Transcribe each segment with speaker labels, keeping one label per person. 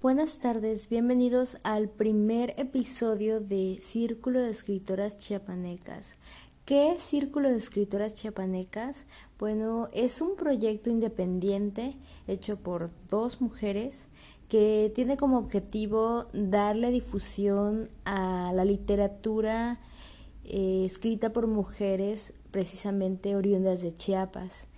Speaker 1: Buenas tardes, bienvenidos al primer episodio de Círculo de Escritoras Chiapanecas. ¿Qué es Círculo de Escritoras Chiapanecas? Bueno, es un proyecto independiente hecho por dos mujeres que tiene como objetivo darle difusión a la literatura eh, escrita por mujeres precisamente oriundas de Chiapas.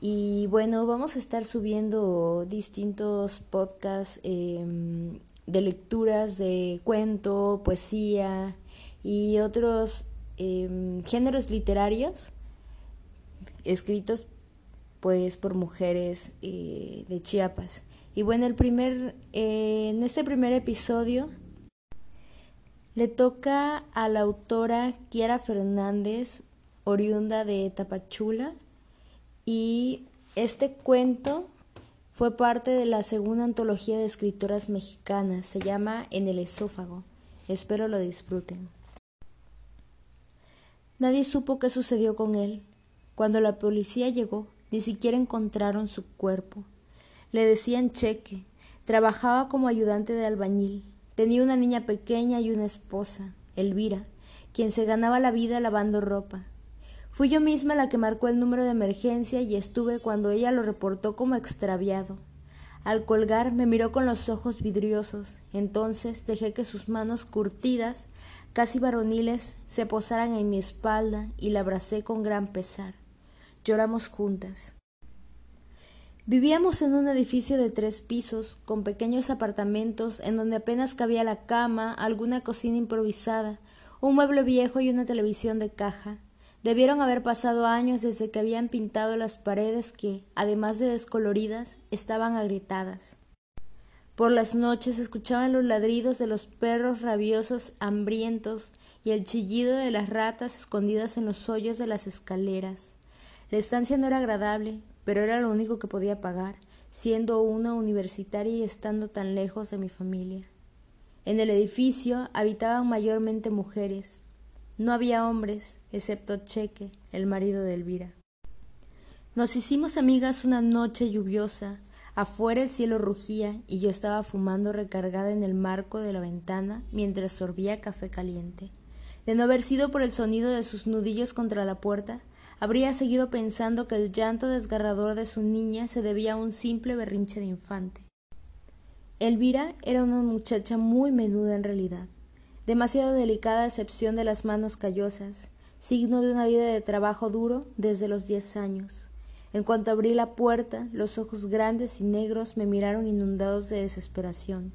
Speaker 1: Y bueno, vamos a estar subiendo distintos podcasts em, de lecturas de cuento, poesía y otros em, géneros literarios escritos pues por mujeres eh, de Chiapas. Y bueno, el primer, eh, en este primer episodio le toca a la autora Kiara Fernández, oriunda de Tapachula, y este cuento fue parte de la segunda antología de escritoras mexicanas. Se llama En el esófago. Espero lo disfruten. Nadie supo qué sucedió con él. Cuando la policía llegó, ni siquiera encontraron su cuerpo. Le decían cheque. Trabajaba como ayudante de albañil. Tenía una niña pequeña y una esposa, Elvira, quien se ganaba la vida lavando ropa. Fui yo misma la que marcó el número de emergencia y estuve cuando ella lo reportó como extraviado. Al colgar me miró con los ojos vidriosos, entonces dejé que sus manos curtidas, casi varoniles, se posaran en mi espalda y la abracé con gran pesar. Lloramos juntas. Vivíamos en un edificio de tres pisos, con pequeños apartamentos en donde apenas cabía la cama, alguna cocina improvisada, un mueble viejo y una televisión de caja. Debieron haber pasado años desde que habían pintado las paredes que, además de descoloridas, estaban agrietadas. Por las noches escuchaban los ladridos de los perros rabiosos hambrientos y el chillido de las ratas escondidas en los hoyos de las escaleras. La estancia no era agradable, pero era lo único que podía pagar, siendo una universitaria y estando tan lejos de mi familia. En el edificio habitaban mayormente mujeres, no había hombres, excepto Cheque, el marido de Elvira. Nos hicimos amigas una noche lluviosa. Afuera el cielo rugía y yo estaba fumando recargada en el marco de la ventana mientras sorbía café caliente. De no haber sido por el sonido de sus nudillos contra la puerta, habría seguido pensando que el llanto desgarrador de su niña se debía a un simple berrinche de infante. Elvira era una muchacha muy menuda en realidad demasiado delicada excepción de las manos callosas, signo de una vida de trabajo duro desde los diez años. En cuanto abrí la puerta, los ojos grandes y negros me miraron inundados de desesperación.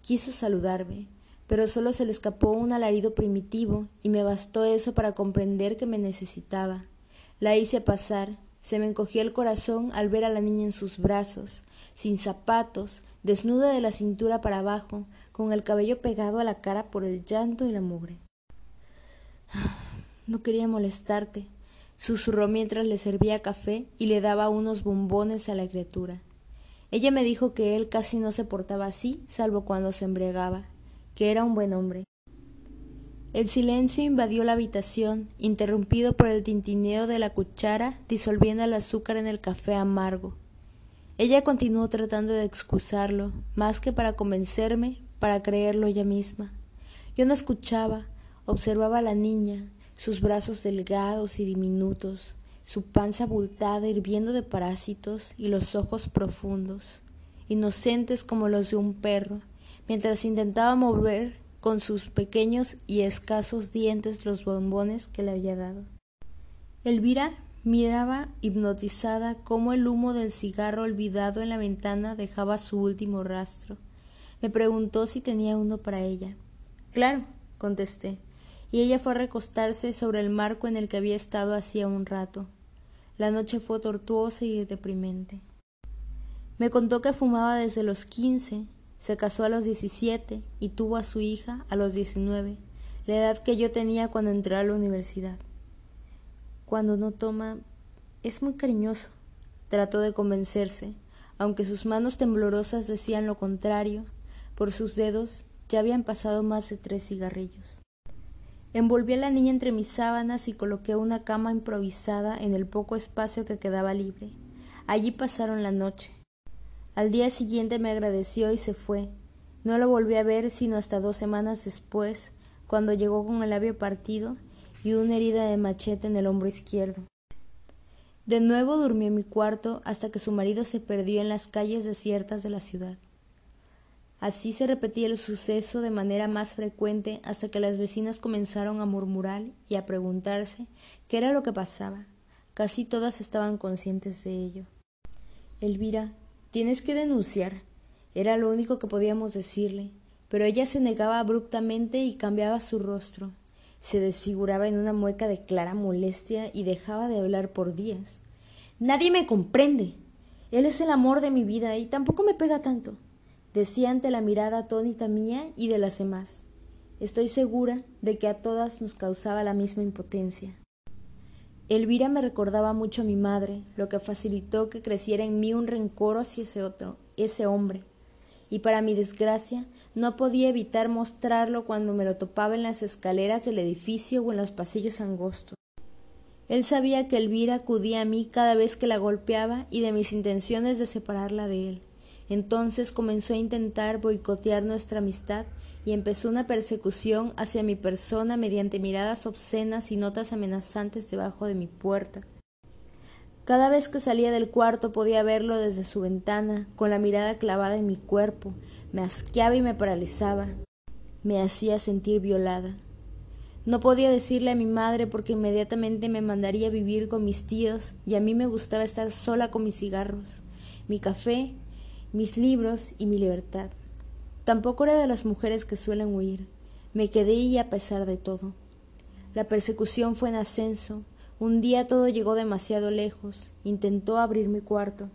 Speaker 1: Quiso saludarme, pero solo se le escapó un alarido primitivo y me bastó eso para comprender que me necesitaba. La hice pasar, se me encogió el corazón al ver a la niña en sus brazos, sin zapatos, desnuda de la cintura para abajo, con el cabello pegado a la cara por el llanto y la mugre. No quería molestarte, susurró mientras le servía café y le daba unos bombones a la criatura. Ella me dijo que él casi no se portaba así, salvo cuando se embriagaba, que era un buen hombre. El silencio invadió la habitación, interrumpido por el tintineo de la cuchara disolviendo el azúcar en el café amargo. Ella continuó tratando de excusarlo, más que para convencerme, para creerlo ella misma. Yo no escuchaba, observaba a la niña, sus brazos delgados y diminutos, su panza abultada hirviendo de parásitos y los ojos profundos, inocentes como los de un perro, mientras intentaba mover con sus pequeños y escasos dientes los bombones que le había dado. Elvira miraba hipnotizada cómo el humo del cigarro olvidado en la ventana dejaba su último rastro. Me preguntó si tenía uno para ella. Claro, contesté, y ella fue a recostarse sobre el marco en el que había estado hacía un rato. La noche fue tortuosa y deprimente. Me contó que fumaba desde los quince, se casó a los diecisiete y tuvo a su hija a los diecinueve, la edad que yo tenía cuando entré a la universidad. Cuando no toma, es muy cariñoso. Trató de convencerse, aunque sus manos temblorosas decían lo contrario, por sus dedos ya habían pasado más de tres cigarrillos. Envolví a la niña entre mis sábanas y coloqué una cama improvisada en el poco espacio que quedaba libre. Allí pasaron la noche. Al día siguiente me agradeció y se fue. No lo volví a ver sino hasta dos semanas después, cuando llegó con el labio partido y una herida de machete en el hombro izquierdo. De nuevo durmió en mi cuarto hasta que su marido se perdió en las calles desiertas de la ciudad. Así se repetía el suceso de manera más frecuente hasta que las vecinas comenzaron a murmurar y a preguntarse qué era lo que pasaba. Casi todas estaban conscientes de ello. Elvira, tienes que denunciar. Era lo único que podíamos decirle, pero ella se negaba abruptamente y cambiaba su rostro. Se desfiguraba en una mueca de clara molestia y dejaba de hablar por días. Nadie me comprende. Él es el amor de mi vida y tampoco me pega tanto decía ante la mirada atónita mía y de las demás. Estoy segura de que a todas nos causaba la misma impotencia. Elvira me recordaba mucho a mi madre, lo que facilitó que creciera en mí un rencor hacia ese otro, ese hombre. Y para mi desgracia, no podía evitar mostrarlo cuando me lo topaba en las escaleras del edificio o en los pasillos angostos. Él sabía que Elvira acudía a mí cada vez que la golpeaba y de mis intenciones de separarla de él. Entonces comenzó a intentar boicotear nuestra amistad y empezó una persecución hacia mi persona mediante miradas obscenas y notas amenazantes debajo de mi puerta. Cada vez que salía del cuarto podía verlo desde su ventana, con la mirada clavada en mi cuerpo, me asqueaba y me paralizaba, me hacía sentir violada. No podía decirle a mi madre porque inmediatamente me mandaría a vivir con mis tíos y a mí me gustaba estar sola con mis cigarros, mi café mis libros y mi libertad. Tampoco era de las mujeres que suelen huir. Me quedé y a pesar de todo. La persecución fue en ascenso. Un día todo llegó demasiado lejos. Intentó abrir mi cuarto.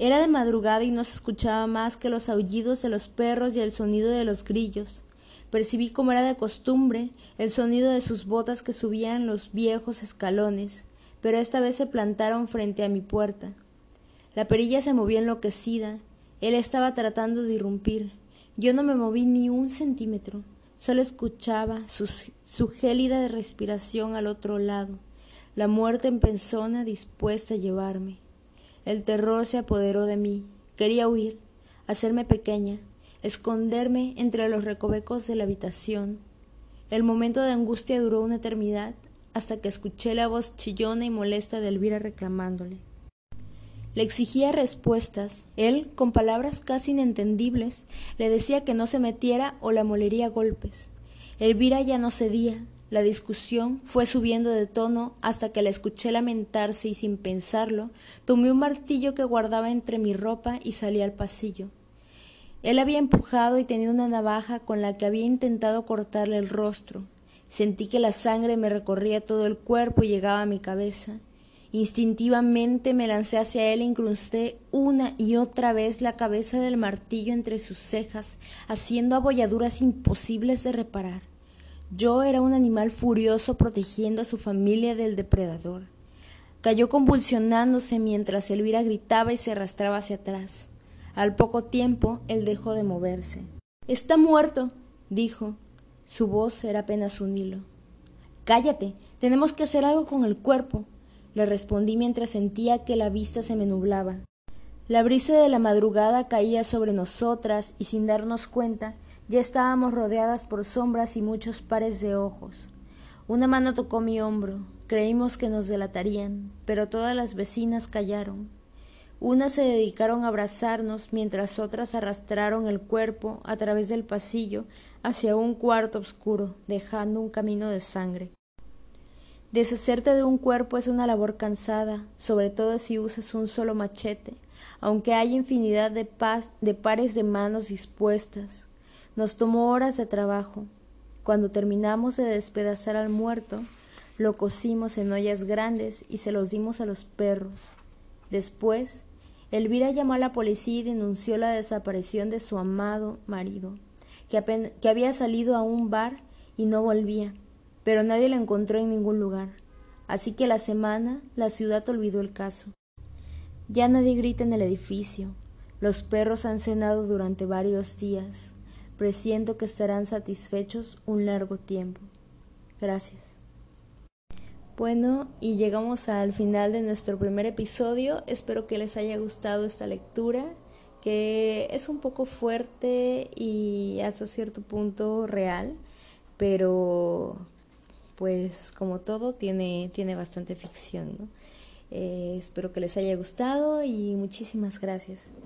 Speaker 1: Era de madrugada y no se escuchaba más que los aullidos de los perros y el sonido de los grillos. Percibí como era de costumbre el sonido de sus botas que subían los viejos escalones, pero esta vez se plantaron frente a mi puerta. La perilla se movió enloquecida. Él estaba tratando de irrumpir. Yo no me moví ni un centímetro. Solo escuchaba su, su gélida respiración al otro lado, la muerte en persona dispuesta a llevarme. El terror se apoderó de mí. Quería huir, hacerme pequeña, esconderme entre los recovecos de la habitación. El momento de angustia duró una eternidad hasta que escuché la voz chillona y molesta de Elvira reclamándole. Le exigía respuestas. Él, con palabras casi inentendibles, le decía que no se metiera o la molería a golpes. Elvira ya no cedía. La discusión fue subiendo de tono hasta que la escuché lamentarse y sin pensarlo, tomé un martillo que guardaba entre mi ropa y salí al pasillo. Él había empujado y tenía una navaja con la que había intentado cortarle el rostro. Sentí que la sangre me recorría todo el cuerpo y llegaba a mi cabeza. Instintivamente me lancé hacia él e incrusté una y otra vez la cabeza del martillo entre sus cejas, haciendo abolladuras imposibles de reparar. Yo era un animal furioso protegiendo a su familia del depredador. Cayó convulsionándose mientras Elvira gritaba y se arrastraba hacia atrás. Al poco tiempo él dejó de moverse. Está muerto, dijo. Su voz era apenas un hilo. Cállate, tenemos que hacer algo con el cuerpo le respondí mientras sentía que la vista se me nublaba. La brisa de la madrugada caía sobre nosotras y sin darnos cuenta ya estábamos rodeadas por sombras y muchos pares de ojos. Una mano tocó mi hombro. Creímos que nos delatarían, pero todas las vecinas callaron. Unas se dedicaron a abrazarnos mientras otras arrastraron el cuerpo a través del pasillo hacia un cuarto oscuro, dejando un camino de sangre. Deshacerte de un cuerpo es una labor cansada, sobre todo si usas un solo machete, aunque hay infinidad de, de pares de manos dispuestas. Nos tomó horas de trabajo. Cuando terminamos de despedazar al muerto, lo cocimos en ollas grandes y se los dimos a los perros. Después, Elvira llamó a la policía y denunció la desaparición de su amado marido, que había salido a un bar y no volvía pero nadie la encontró en ningún lugar. Así que la semana la ciudad olvidó el caso. Ya nadie grita en el edificio. Los perros han cenado durante varios días. Presiento que estarán satisfechos un largo tiempo. Gracias. Bueno, y llegamos al final de nuestro primer episodio. Espero que les haya gustado esta lectura, que es un poco fuerte y hasta cierto punto real, pero pues como todo tiene, tiene bastante ficción. Eh, espero que les haya gustado y muchísimas gracias.